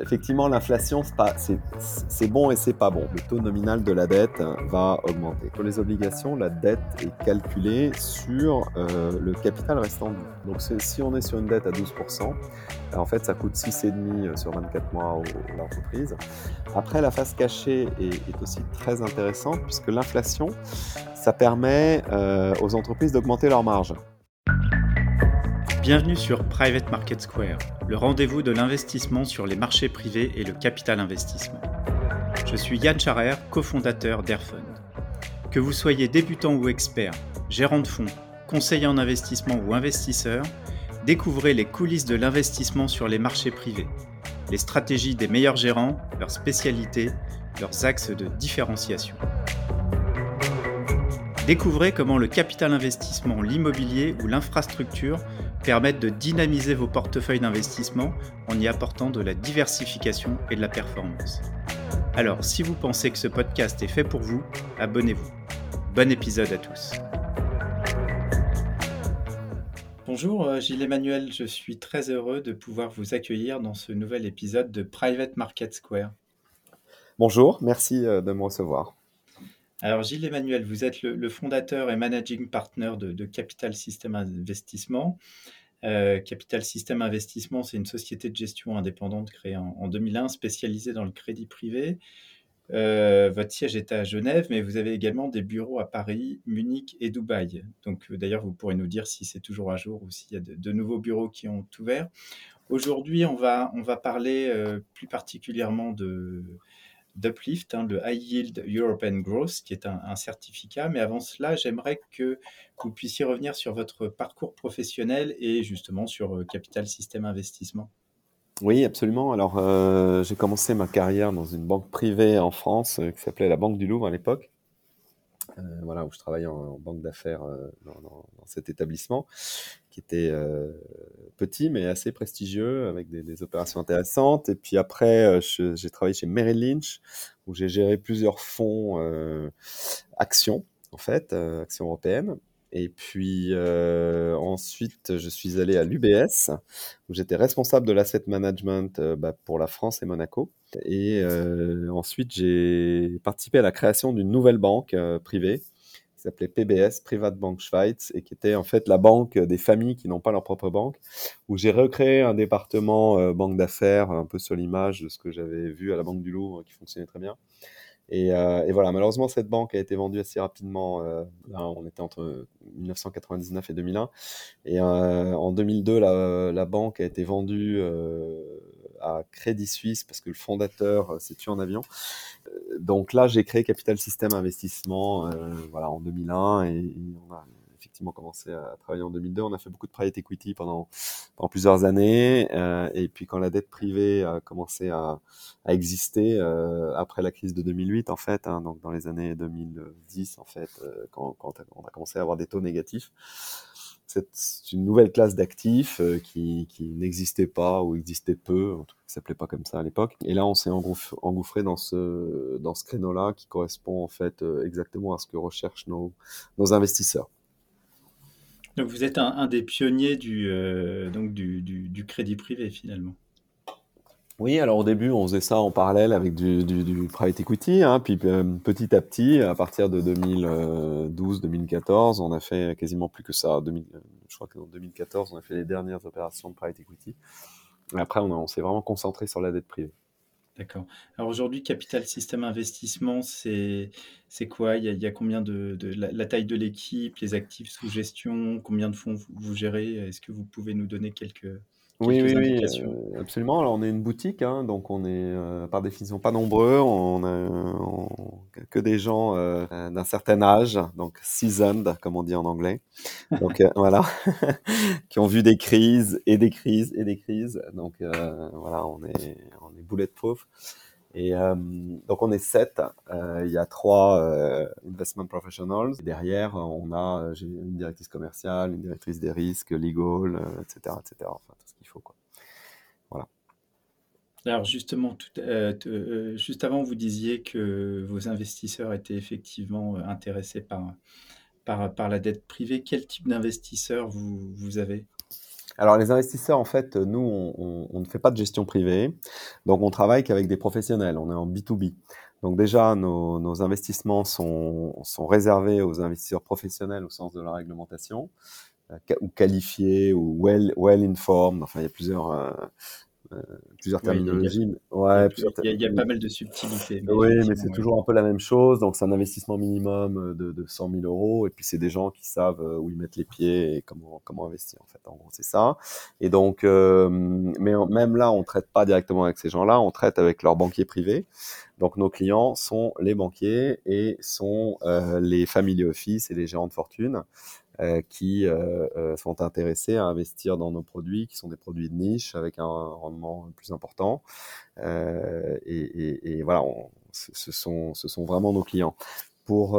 Effectivement, l'inflation, c'est bon et c'est pas bon. Le taux nominal de la dette va augmenter. Pour les obligations, la dette est calculée sur euh, le capital restant. Donc si on est sur une dette à 12%, en fait, ça coûte 6,5 sur 24 mois à l'entreprise. Après, la phase cachée est, aussi très intéressante puisque l'inflation, ça permet euh, aux entreprises d'augmenter leurs marges. Bienvenue sur Private Market Square, le rendez-vous de l'investissement sur les marchés privés et le capital investissement. Je suis Yann Charer, cofondateur d'Airfund. Que vous soyez débutant ou expert, gérant de fonds, conseiller en investissement ou investisseur, découvrez les coulisses de l'investissement sur les marchés privés, les stratégies des meilleurs gérants, leurs spécialités, leurs axes de différenciation. Découvrez comment le capital investissement, l'immobilier ou l'infrastructure permettent de dynamiser vos portefeuilles d'investissement en y apportant de la diversification et de la performance. Alors, si vous pensez que ce podcast est fait pour vous, abonnez-vous. Bon épisode à tous. Bonjour euh, Gilles Emmanuel, je suis très heureux de pouvoir vous accueillir dans ce nouvel épisode de Private Market Square. Bonjour, merci euh, de me recevoir. Alors, Gilles Emmanuel, vous êtes le, fondateur et managing partner de, Capital System Investissement. Euh, Capital System Investissement, c'est une société de gestion indépendante créée en, 2001, spécialisée dans le crédit privé. Euh, votre siège est à Genève, mais vous avez également des bureaux à Paris, Munich et Dubaï. Donc, euh, d'ailleurs, vous pourrez nous dire si c'est toujours à jour ou s'il y a de, nouveaux bureaux qui ont ouvert. Aujourd'hui, on va, on va parler plus particulièrement de, d'Uplift, hein, le High Yield European Growth, qui est un, certificat. Mais avant cela, j'aimerais que vous puissiez revenir sur votre parcours professionnel et justement sur euh, Capital System Investissement. Oui, absolument. Alors, euh, j'ai commencé ma carrière dans une banque privée en France euh, qui s'appelait la Banque du Louvre à l'époque. Voilà, où je travaillais en, banque d'affaires dans, cet établissement qui était petit mais assez prestigieux avec des, opérations intéressantes. Et puis après, euh, j'ai travaillé chez Merrill Lynch où j'ai géré plusieurs fonds euh, actions en fait, euh, actions européennes. Et puis ensuite, je suis allé à l'UBS où j'étais responsable de l'asset management bah, pour la France et Monaco. Et ensuite, j'ai participé à la création d'une nouvelle banque privée qui s'appelait PBS, Private Bank Schweiz, et qui était en fait la banque des familles qui n'ont pas leur propre banque, où j'ai recréé un département euh, banque d'affaires, un peu sur l'image de ce que j'avais vu à la Banque du Louvre, qui fonctionnait très bien. Et, euh, et, voilà, malheureusement, cette banque a été vendue assez rapidement. Euh, là, on était entre 1999 et 2001. Et en 2002, la, la, banque a été vendue à Crédit Suisse parce que le fondateur euh, s'est tué en avion. Euh, donc là, j'ai créé Capital System Investissement euh, voilà, en 2001 et, effectivement commencé à travailler en 2002. On a fait beaucoup de private equity pendant, plusieurs années. et puis quand la dette privée a commencé à, exister après la crise de 2008, en fait, hein, donc dans les années 2010, en fait, quand, quand, on a commencé à avoir des taux négatifs, c'est une nouvelle classe d'actifs euh, qui, n'existait pas ou existait peu, en tout cas, qui s'appelait pas comme ça à l'époque. Et là, on s'est engouffré dans ce, créneau-là qui correspond en fait euh, exactement à ce que recherchent nos investisseurs. Donc vous êtes un, des pionniers du, euh, donc du, du, crédit privé finalement. Oui, alors au début, on faisait ça en parallèle avec du, du, private equity, hein, puis euh, petit à petit, à partir de 2012-2014, on a fait quasiment plus que ça. 2000, je crois qu'en 2014, on a fait les dernières opérations de private equity. Après, on, s'est vraiment concentré sur la dette privée. D'accord. Alors aujourd'hui, Capital System Investissement, c'est quoi? Il y, a, combien de, la, taille de l'équipe, les actifs sous gestion, combien de fonds vous gérez? Est-ce que vous pouvez nous donner quelques, oui, oui, oui, euh, absolument. Alors, on est une boutique, hein, donc on est euh, par définition pas nombreux. On a que des gens euh, d'un certain âge, donc seasoned, comme on dit en anglais. Donc voilà, qui ont vu des crises et des crises et des crises. Donc voilà, on est on est bulletproof. Et euh, donc on est sept. Euh, il y a trois euh, investment professionals. derrière, on a une directrice commerciale, une directrice des risques, legal, etc., etc. Enfin tout ce. Voilà. Alors justement, tout, juste avant, vous disiez que vos investisseurs étaient effectivement intéressés par, par, par la dette privée. Quel type d'investisseur vous, vous avez? Alors les investisseurs, en fait, nous, on, on, ne fait pas de gestion privée, donc on travaille qu'avec des professionnels, on est en B2B. Donc déjà, nos, nos investissements sont, sont, réservés aux investisseurs professionnels au sens de la réglementation, euh, ou qualifiés, ou well, well informed, enfin il y a plusieurs, euh, euh, plusieurs terminologies. il, y a, pas mal de subtilités. oui, mais c'est toujours un peu la même chose. Donc, c'est un investissement minimum euh, de, de 100 000 euros. Et puis, c'est des gens qui savent euh, où ils mettent les pieds et comment, comment investir, en fait. En gros, c'est ça. Et donc, mais même là, on traite pas directement avec ces gens-là. On traite avec leurs banquiers privés. Donc, nos clients sont les banquiers et sont les family office et les gérants de fortune. Euh, qui euh, euh, sont intéressés à investir dans nos produits, qui sont des produits de niche avec un rendement plus important. Et, et, et, voilà, ce, sont, ce sont vraiment nos clients. Pour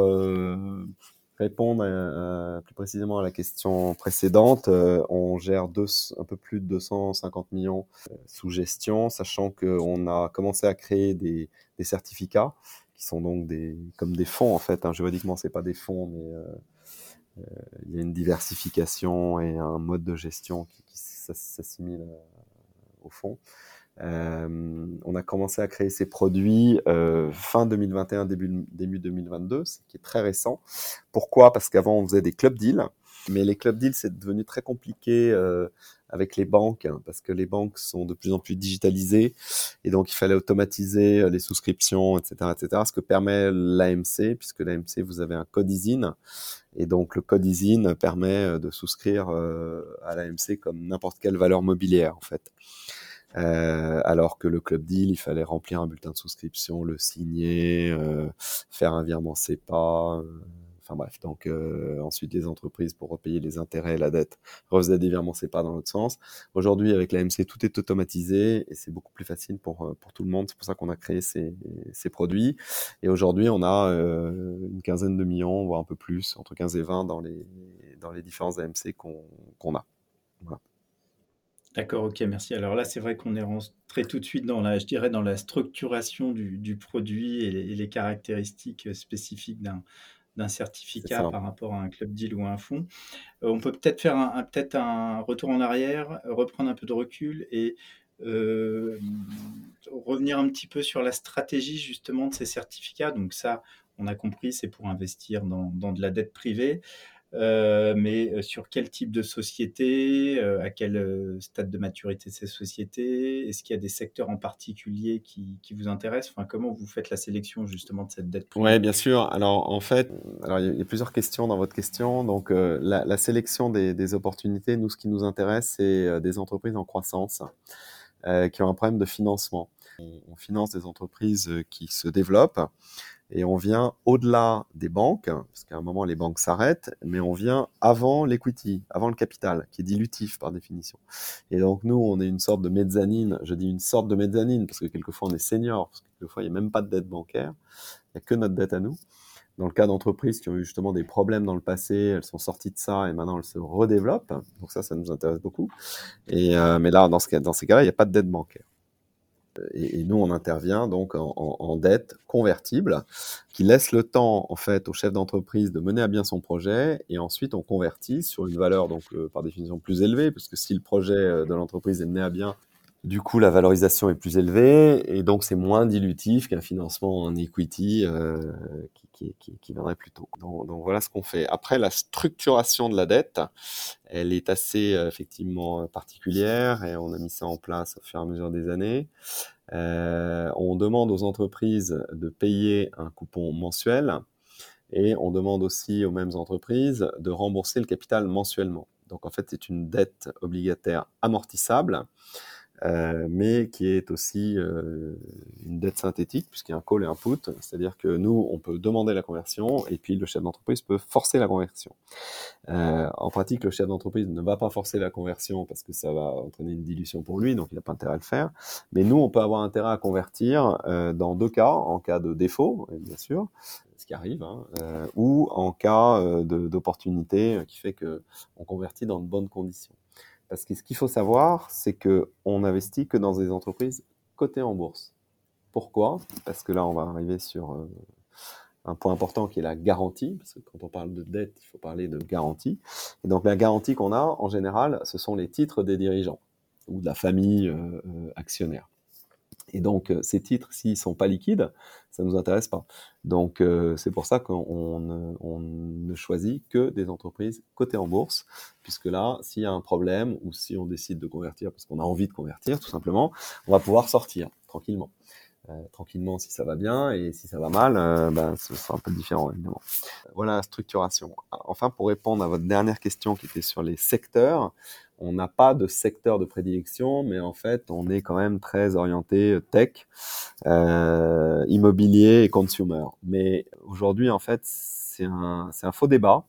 répondre plus précisément à la question précédente, on gère deux, un peu plus de 250 millions sous gestion, sachant qu'on a commencé à créer des, des, certificats qui sont donc des, comme des fonds en fait. Hein, juridiquement, c'est pas des fonds, mais euh, il y a une diversification et un mode de gestion qui, s'assimile euh, au fond. Euh, on a commencé à créer ces produits fin 2021, début, début 2022, ce qui est très récent. Pourquoi? Parce qu'avant, on faisait des club deals, mais les club deals, c'est devenu très compliqué avec les banques, hein, parce que les banques sont de plus en plus digitalisées, et donc il fallait automatiser euh, les souscriptions, etc., etc., ce que permet l'AMC, puisque l'AMC, vous avez un code ISIN, et donc le code ISIN permet euh, de souscrire euh, à l'AMC comme n'importe quelle valeur mobilière, en fait. Euh, alors que le club deal, il fallait remplir un bulletin de souscription, le signer, euh, faire un virement CEPA, Enfin bref, donc euh, ensuite les entreprises pour repayer les intérêts et la dette refaisaient des virements pas dans l'autre sens. Aujourd'hui avec l'AMC tout est automatisé et c'est beaucoup plus facile pour, euh, pour tout le monde. C'est pour ça qu'on a créé ces, ces produits. Et aujourd'hui on a euh, une quinzaine de millions, voire un peu plus, entre 15 et 20 dans les, dans les différents AMC qu'on a. Voilà. D'accord, ok, merci. Alors là, c'est vrai qu'on est rentré tout de suite dans la, je dirais, dans la structuration du, du produit et les, et les caractéristiques spécifiques d'un d'un certificat par rapport à un club deal ou un fonds. Euh, on peut peut-être faire un, peut-être un retour en arrière, reprendre un peu de recul et euh, revenir un petit peu sur la stratégie justement de ces certificats. Donc ça, on a compris, c'est pour investir dans, dans de la dette privée. Euh, mais euh, sur quel type de société, euh, à quel stade de maturité ces sociétés, est-ce qu'il y a des secteurs en particulier qui, vous intéressent? Enfin, Comment vous faites la sélection justement de cette dette Oui, bien sûr. Alors en fait, alors, il y a plusieurs questions dans votre question. Donc la, sélection des, opportunités, nous, ce qui nous intéresse, c'est des entreprises en croissance qui ont un problème de financement. On, finance des entreprises qui se développent et on vient au-delà des banques, parce qu'à un moment les banques s'arrêtent, mais on vient avant l'equity, avant le capital, qui est dilutif par définition. Et donc nous, on est une sorte de mezzanine, je dis une sorte de mezzanine, parce que quelquefois on est senior, parce que quelquefois il n'y a même pas de dette bancaire, il n'y a que notre dette à nous. Dans le cas d'entreprises qui ont eu justement des problèmes dans le passé, elles sont sorties de ça et maintenant elles se redéveloppent. Donc ça, ça nous intéresse beaucoup. Et euh, mais là, dans, ce dans ces cas-là, il n'y a pas de dette bancaire et, nous on intervient donc en, dette convertible qui laisse le temps en fait au chef d'entreprise de mener à bien son projet et ensuite on convertit sur une valeur donc euh, par définition plus élevée parce que si le projet euh, de l'entreprise est mené à bien du coup, la valorisation est plus élevée et donc c'est moins dilutif qu'un financement en equity euh, qui, qui, qui, viendrait plus tôt. Donc, voilà ce qu'on fait. Après, la structuration de la dette, elle est assez euh, effectivement particulière et on a mis ça en place au fur et à mesure des années. Euh, on demande aux entreprises de payer un coupon mensuel et on demande aussi aux mêmes entreprises de rembourser le capital mensuellement. Donc en fait, c'est une dette obligataire amortissable euh, mais qui est aussi euh, une dette synthétique, puisqu'il y a un call et un put, c'est-à-dire que nous, on peut demander la conversion, et puis le chef d'entreprise peut forcer la conversion. Euh, en pratique, le chef d'entreprise ne va pas forcer la conversion parce que ça va entraîner une dilution pour lui, donc il n'a pas intérêt à le faire. Mais nous, on peut avoir intérêt à convertir dans deux cas, en cas de défaut, bien sûr, ce qui arrive, hein, ou en cas d'opportunité qui fait que on convertit dans de bonnes conditions. Parce que ce qu'il faut savoir, c'est que on investit que dans des entreprises cotées en bourse. Pourquoi? Parce que là, on va arriver sur euh, un point important qui est la garantie, parce que quand on parle de dette, il faut parler de garantie. Et donc la garantie qu'on a, en général, ce sont les titres des dirigeants ou de la famille actionnaire. Et donc, euh, ces titres, s'ils sont pas liquides, ça nous intéresse pas. Donc, euh, c'est pour ça qu'on ne choisit que des entreprises cotées en bourse, puisque là, s'il y a un problème ou si on décide de convertir parce qu'on a envie de convertir, tout simplement, on va pouvoir sortir tranquillement. Euh, tranquillement si ça va bien et si ça va mal, ben, ce sera un peu différent évidemment. Voilà la structuration. Enfin, pour répondre à votre dernière question qui était sur les secteurs, on n'a pas de secteur de prédilection, mais en fait, on est quand même très orienté tech, euh, immobilier et consumer. Mais aujourd'hui, en fait, c'est un, un faux débat,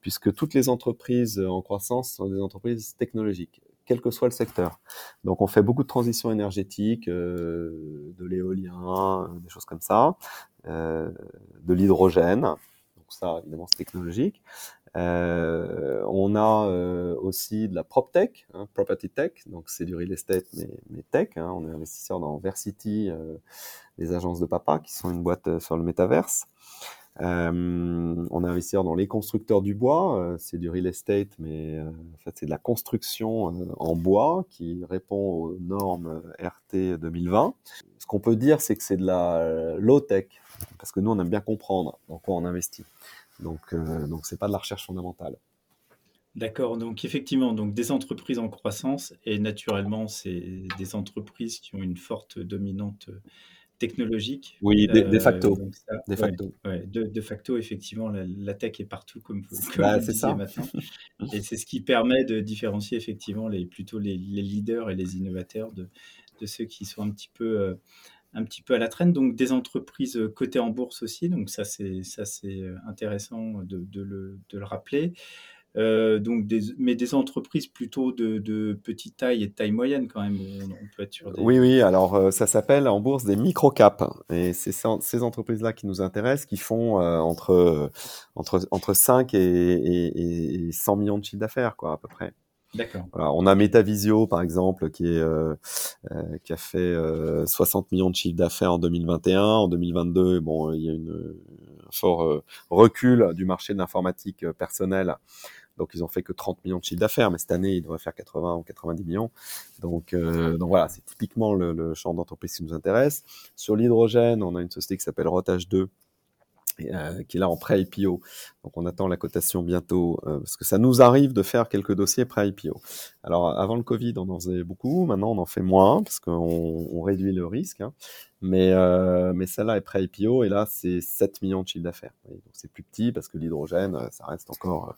puisque toutes les entreprises en croissance sont des entreprises technologiques quel que soit le secteur. Donc on fait beaucoup de transitions énergétiques, euh, de l'éolien, des choses comme ça, euh, de l'hydrogène. Donc ça, évidemment, c'est technologique. Euh, on a euh, aussi de la prop tech, hein, property tech, donc c'est du real estate mais, mais tech. Hein, on est investisseur dans Versity, euh, les agences de papa qui sont une boîte sur le métaverse. on est investisseur dans les constructeurs du bois, c'est du real estate, mais en fait c'est de la construction en bois qui répond aux normes RT 2020. Ce qu'on peut dire, c'est que c'est de la low tech, parce que nous on aime bien comprendre dans quoi on investit. Donc, euh, donc c'est pas de la recherche fondamentale. D'accord, donc effectivement, donc des entreprises en croissance et naturellement, c'est des entreprises qui ont une forte dominante technologique. Oui, de, facto. de, facto. de, facto, effectivement, la, tech est partout, comme, vous, comme bah, ça. maintenant. Et c'est ce qui permet de différencier effectivement les, plutôt les, leaders et les innovateurs de, de, ceux qui sont un petit peu euh, un petit peu à la traîne. Donc des entreprises euh, cotées en bourse aussi. Donc ça c'est ça c'est euh, intéressant de, le, rappeler. Euh, donc des, mais des entreprises plutôt de, petite taille et de taille moyenne quand même. On, peut être sur Oui, oui. Alors ça s'appelle en bourse des micro-caps et c'est ces entreprises-là qui nous intéressent, qui font entre entre entre 5 et, et, 100 millions de chiffre d'affaires, quoi, à peu près. D'accord. on a Metavisio par exemple qui est euh, euh, qui a fait 60 euh, millions de chiffre d'affaires en 2021. En 2022, bon, il y a une, un fort recul du marché de l'informatique personnelle. Donc ils ont fait que 30 millions de chiffre d'affaires, mais cette année ils devraient faire 80 ou 90 millions. Donc donc voilà, c'est typiquement le, le champ d'entreprise qui nous intéresse. Sur l'hydrogène, on a une société qui s'appelle Rotage 2 euh, qui est là en pré-IPO. Donc on attend la cotation bientôt, euh, parce que ça nous arrive de faire quelques dossiers pré-IPO. Alors avant le Covid, on en faisait beaucoup, maintenant on en fait moins, parce qu'on on réduit le risque. Hein. Mais, euh, mais celle-là est pré-IPO, et là c'est 7 millions de chiffre d'affaires. Donc c'est plus petit, parce que l'hydrogène, ça reste encore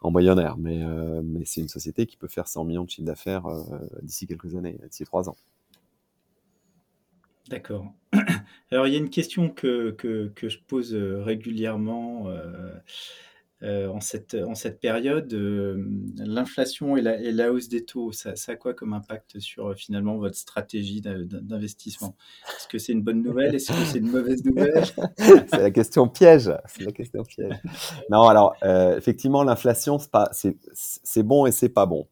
embryonnaire. Mais, mais c'est une société qui peut faire 100 millions de chiffre d'affaires d'ici quelques années, d'ici 3 ans. D'accord. Alors, il y a une question que, je pose euh, régulièrement euh, euh, en, cette, période. L'inflation et la, hausse des taux, ça, a quoi comme impact sur finalement votre stratégie d'investissement? Est-ce que c'est une bonne nouvelle? Est-ce que c'est une mauvaise nouvelle? C'est la question piège. C'est la question piège. Non, alors, effectivement, l'inflation, c'est bon et c'est pas bon.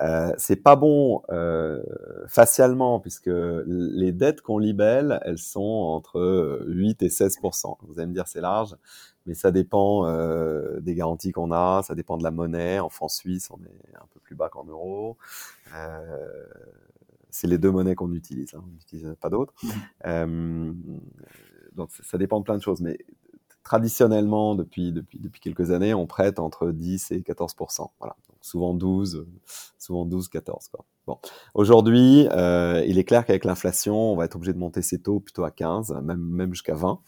Euh, c'est pas bon euh, facialement puisque les dettes qu'on libelle, elles sont entre 8 et 16% Vous allez me dire c'est large, mais ça dépend euh, des garanties qu'on a, ça dépend de la monnaie. En francs suisse, on est un peu plus bas qu'en euros. Euh, c'est les deux monnaies qu'on utilise, hein, on n'utilise pas d'autres. Mmh. donc ça dépend de plein de choses, mais traditionnellement, depuis, depuis, depuis quelques années, on prête entre 10 et 14% Voilà souvent 12, souvent 12, 14. Quoi. Bon, aujourd'hui, euh, il est clair qu'avec l'inflation, on va être obligé de monter ses taux plutôt à 15, même même jusqu'à 20,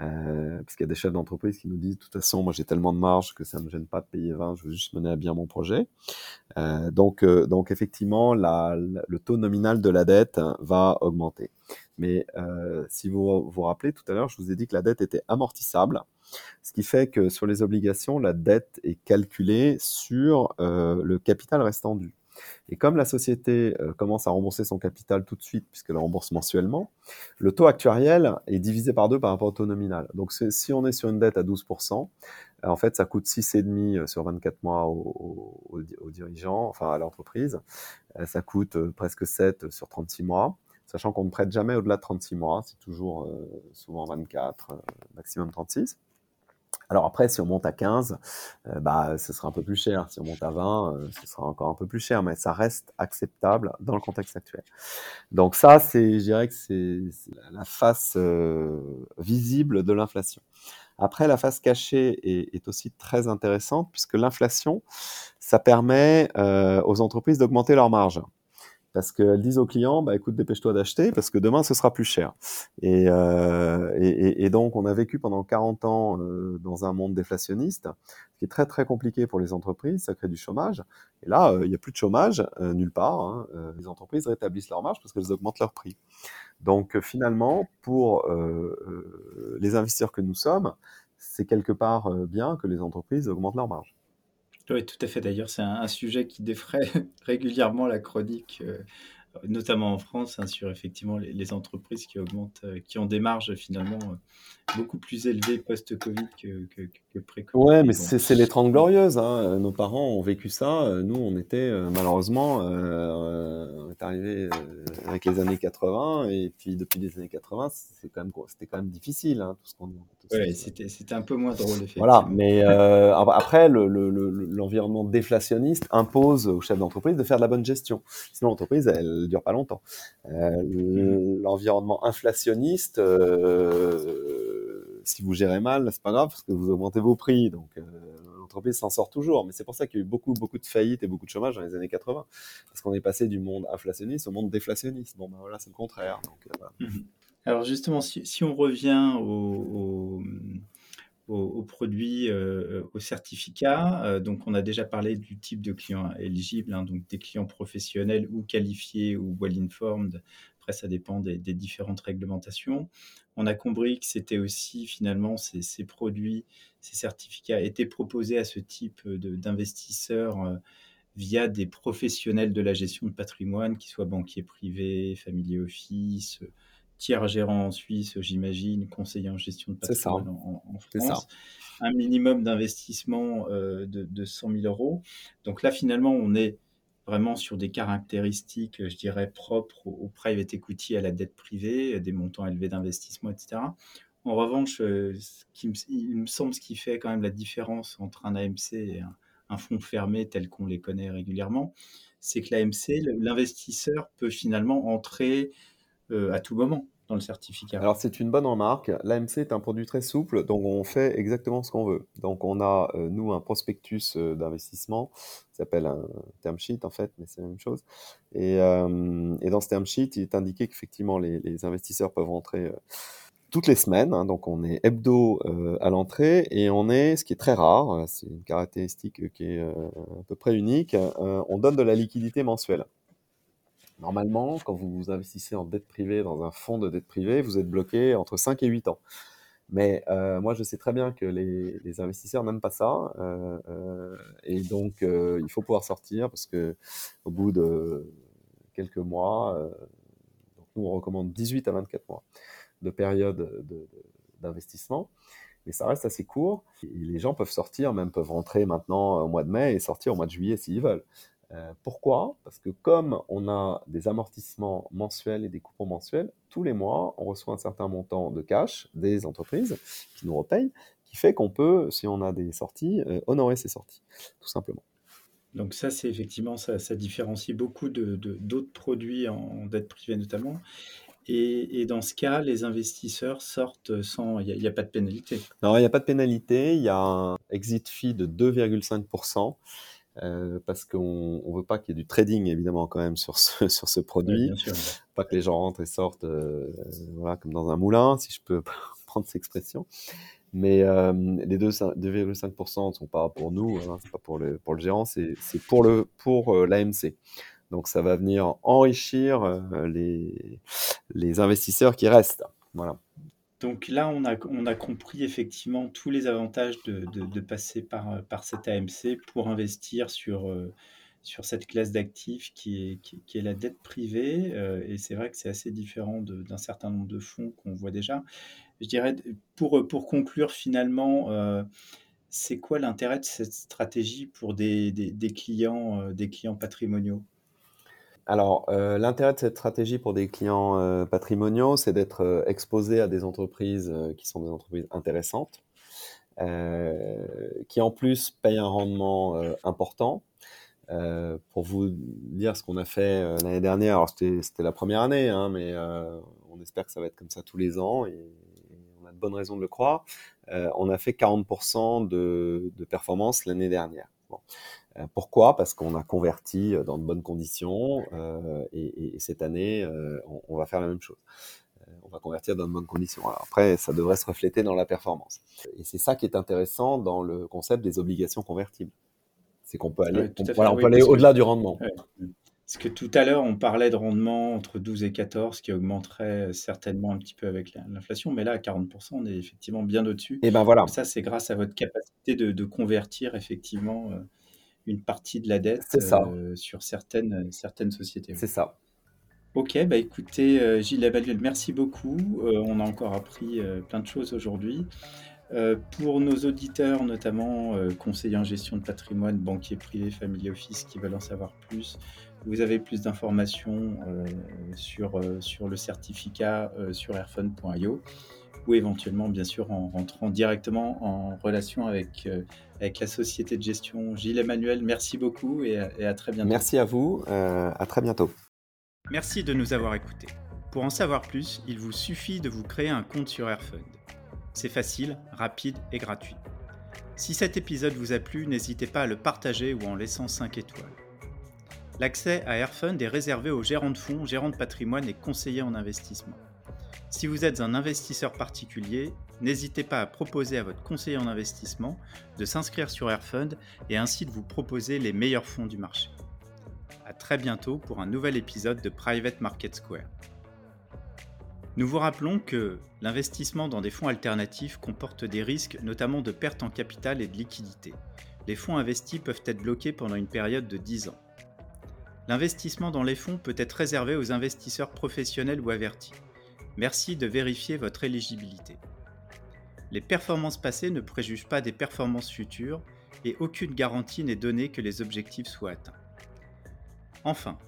euh, parce qu'il y a des chefs d'entreprise qui nous disent de toute façon, moi j'ai tellement de marge que ça ne me gêne pas de payer 20, je veux juste mener à bien mon projet. Euh, donc euh, donc effectivement, la, le taux nominal de la dette va augmenter. Mais euh, si vous vous rappelez tout à l'heure, je vous ai dit que la dette était amortissable. Ce qui fait que sur les obligations, la dette est calculée sur euh, le capital restant dû. Et comme la société euh, commence à rembourser son capital tout de suite, puisqu'elle rembourse mensuellement, le taux actuariel est divisé par deux par rapport au taux nominal. Donc si on est sur une dette à 12%, en fait, ça coûte 6,5 euh, sur 24 mois aux, aux, dirigeants, enfin à l'entreprise. Ça coûte presque 7 sur 36 mois sachant qu'on ne prête jamais au-delà de 36 mois, c'est toujours souvent 24, maximum 36. Alors après, si on monte à 15, bah, ce sera un peu plus cher. Si on monte à 20, ce sera encore un peu plus cher, mais ça reste acceptable dans le contexte actuel. Donc ça, c'est, je dirais que c'est la face visible de l'inflation. Après, la face cachée est, aussi très intéressante puisque l'inflation, ça permet aux entreprises d'augmenter leurs marges parce qu'elles disent aux clients, bah, écoute, dépêche-toi d'acheter, parce que demain, ce sera plus cher. Et, euh, et, et, donc, on a vécu pendant 40 ans euh, dans un monde déflationniste, ce qui est très, très compliqué pour les entreprises, ça crée du chômage. Et là, euh, il n'y a plus de chômage euh, nulle part. Hein. Euh, les entreprises rétablissent leur marge parce qu'elles augmentent leur prix. Donc, finalement, pour les investisseurs que nous sommes, c'est quelque part bien que les entreprises augmentent leur marge. Oui, tout à fait. D'ailleurs, c'est un, sujet qui défraie régulièrement la chronique, euh, notamment en France, hein, sur effectivement les, entreprises qui augmentent, euh, qui ont des marges finalement euh, beaucoup plus élevées post-Covid que, que, pré-Covid. Ouais, mais c'est les 30 glorieuses. Hein. Nos parents ont vécu ça. Nous, on était malheureusement, on est arrivé avec les années 80 et puis depuis les années 80, c'est quand même c'était quand même difficile hein, tout ce qu'on oui, c'était un peu moins drôle, effectivement. Voilà, mais euh, après, l'environnement déflationniste impose aux chefs d'entreprise de faire de la bonne gestion. Sinon, l'entreprise, elle ne dure pas longtemps. Euh, mm. l'environnement inflationniste, euh, si vous gérez mal, c'est pas grave parce que vous augmentez vos prix. Donc, l'entreprise s'en sort toujours. Mais c'est pour ça qu'il y a eu beaucoup, beaucoup de faillites et beaucoup de chômage dans les années 80. Parce qu'on est passé du monde inflationniste au monde déflationniste. Bon, ben voilà, c'est le contraire. Donc, voilà. Mm-hmm. Alors justement, si, on revient au, au, produit, euh, au certificat, euh, donc on a déjà parlé du type de clients éligibles, hein, donc des clients professionnels ou qualifiés ou well-informed. Après, ça dépend des, différentes réglementations. On a compris que c'était aussi finalement ces, produits, ces certificats étaient proposés à ce type d'investisseurs euh, via des professionnels de la gestion de patrimoine, qui soient banquiers privés, family office, tiers gérant en Suisse, j'imagine, conseiller en gestion de patrimoine en, France, un minimum d'investissement euh, de, 100 000 euros. Donc là, finalement, on est vraiment sur des caractéristiques, je dirais, propres au, private equity, à la dette privée, des montants élevés d'investissement, etc. En revanche, euh, ce qui il me semble ce qui fait quand même la différence entre un AMC et un, un fonds fermé tel qu'on les connaît régulièrement, c'est que l'AMC, l'investisseur peut finalement entrer euh, à tout moment le certificat. Alors c'est une bonne remarque. L'AMC est un produit très souple, donc on fait exactement ce qu'on veut. Donc on a, euh, nous, un prospectus euh, d'investissement, qui s'appelle un term sheet en fait, mais c'est la même chose. Et, dans ce term sheet, il est indiqué qu'effectivement les, investisseurs peuvent rentrer toutes les semaines. Hein. donc on est hebdo à l'entrée et on est, ce qui est très rare, c'est une caractéristique qui est à peu près unique, on donne de la liquidité mensuelle. Normalement, quand vous investissez en dette privée dans un fonds de dette privée, vous êtes bloqué entre 5 et 8 ans. Mais euh, moi, je sais très bien que les, investisseurs n'aiment pas ça. Euh, euh, et donc, il faut pouvoir sortir parce que au bout de quelques mois, nous, on recommande 18 à 24 mois de période d'investissement. mais ça reste assez court. Les gens peuvent sortir, même peuvent rentrer maintenant au mois de mai et sortir au mois de juillet s'ils veulent. Euh, pourquoi? Parce que comme on a des amortissements mensuels et des coupons mensuels, tous les mois, on reçoit un certain montant de cash des entreprises qui nous repayent, qui fait qu'on peut, si on a des sorties, euh, honorer ces sorties, tout simplement. Donc ça, c'est effectivement, ça, différencie beaucoup de, d'autres produits en, dette privée notamment. Et, dans ce cas, les investisseurs sortent sans, il n'y a, a, pas de pénalité. Non, il n'y a pas de pénalité, il y a un exit fee de 2,5%. Euh, parce qu'on ne veut pas qu'il y ait du trading évidemment quand même sur ce, sur ce produit. Pas que les gens rentrent et sortent euh, voilà, comme dans un moulin, si je peux prendre cette expression. Mais euh, les 2,5% ne sont pas pour nous, hein, c'est pas pour le, pour le gérant, c'est pour l'AMC. Pour, l'AMC. Donc ça va venir enrichir les, les investisseurs qui restent. Voilà. Donc là, on a, compris effectivement tous les avantages de, passer par, par cet AMC pour investir sur, euh, sur cette classe d'actifs qui est, qui, est la dette privée. Euh, et c'est vrai que c'est assez différent d'un certain nombre de fonds qu'on voit déjà. Je dirais, pour, pour conclure finalement, euh, c'est quoi l'intérêt de cette stratégie pour des clients, des clients patrimoniaux? Alors, euh, l'intérêt de cette stratégie pour des clients euh, patrimoniaux, c'est d'être euh, exposé à des entreprises qui sont des entreprises intéressantes, qui en plus payent un rendement important. Pour vous dire ce qu'on a fait l'année dernière, alors c'était la première année, hein, mais on espère que ça va être comme ça tous les ans et, on a de bonnes raisons de le croire. On a fait 40% de, performance l'année dernière. Euh, pourquoi? Parce qu'on a converti euh, dans de bonnes conditions euh, et, et- et cette année, euh, on, on va faire la même chose. Euh, On va convertir dans de bonnes conditions. Alors après, ça devrait se refléter dans la performance. Et c'est ça qui est intéressant dans le concept des obligations convertibles. C'est qu'on peut aller, on- voilà, oui, que au-delà du rendement. Parce que tout à l'heure, on parlait de rendement entre 12 et 14, qui augmenterait certainement un petit peu avec la- l'inflation, mais là, à 40%, on est effectivement bien au-dessus. Et ben voilà, Ça, c'est grâce à votre capacité de, de convertir effectivement une partie de la dette ça, euh, sur certaines, certaines sociétés. c'est ça. Ok, bah écoutez, euh, Gilles Labaluel, merci beaucoup. Euh, on a encore appris plein de choses aujourd'hui. Euh, pour nos auditeurs, notamment euh, conseillers en gestion de patrimoine, banquiers privés, family office, qui veulent en savoir plus, vous avez plus d'informations euh, sur, sur le certificat sur airfund.io ou éventuellement, bien sûr, en rentrant directement en relation avec, euh, avec la société de gestion Gilles Emmanuel. Merci beaucoup et à- et à très bientôt. Merci à vous. euh, à très bientôt. Merci de nous avoir écoutés. Pour en savoir plus, il vous suffit de vous créer un compte sur Airfund. C'est facile, rapide et gratuit. Si cet épisode vous a plu, n'hésitez pas à le partager ou en laissant 5 étoiles. L'accès à Airfund est réservé aux gérants de fonds, gérants de patrimoine et conseillers en investissement. Si vous êtes un investisseur particulier, n'hésitez pas à proposer à votre conseiller en investissement de s'inscrire sur Airfund et ainsi de vous proposer les meilleurs fonds du marché. À très bientôt pour un nouvel épisode de Private Market Square. Nous vous rappelons que l'investissement dans des fonds alternatifs comporte des risques, notamment de perte en capital et de liquidité. Les fonds investis peuvent être bloqués pendant une période de 10 ans. L'investissement dans les fonds peut être réservé aux investisseurs professionnels ou avertis. Merci de vérifier votre éligibilité. Les performances passées ne préjugent pas des performances futures et aucune garantie n'est donnée que les objectifs soient atteints. Enfin,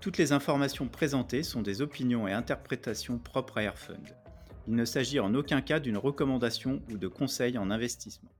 toutes les informations présentées sont des opinions et interprétations propres à Airfund. Il ne s'agit en aucun cas d'une recommandation ou de conseil en investissement.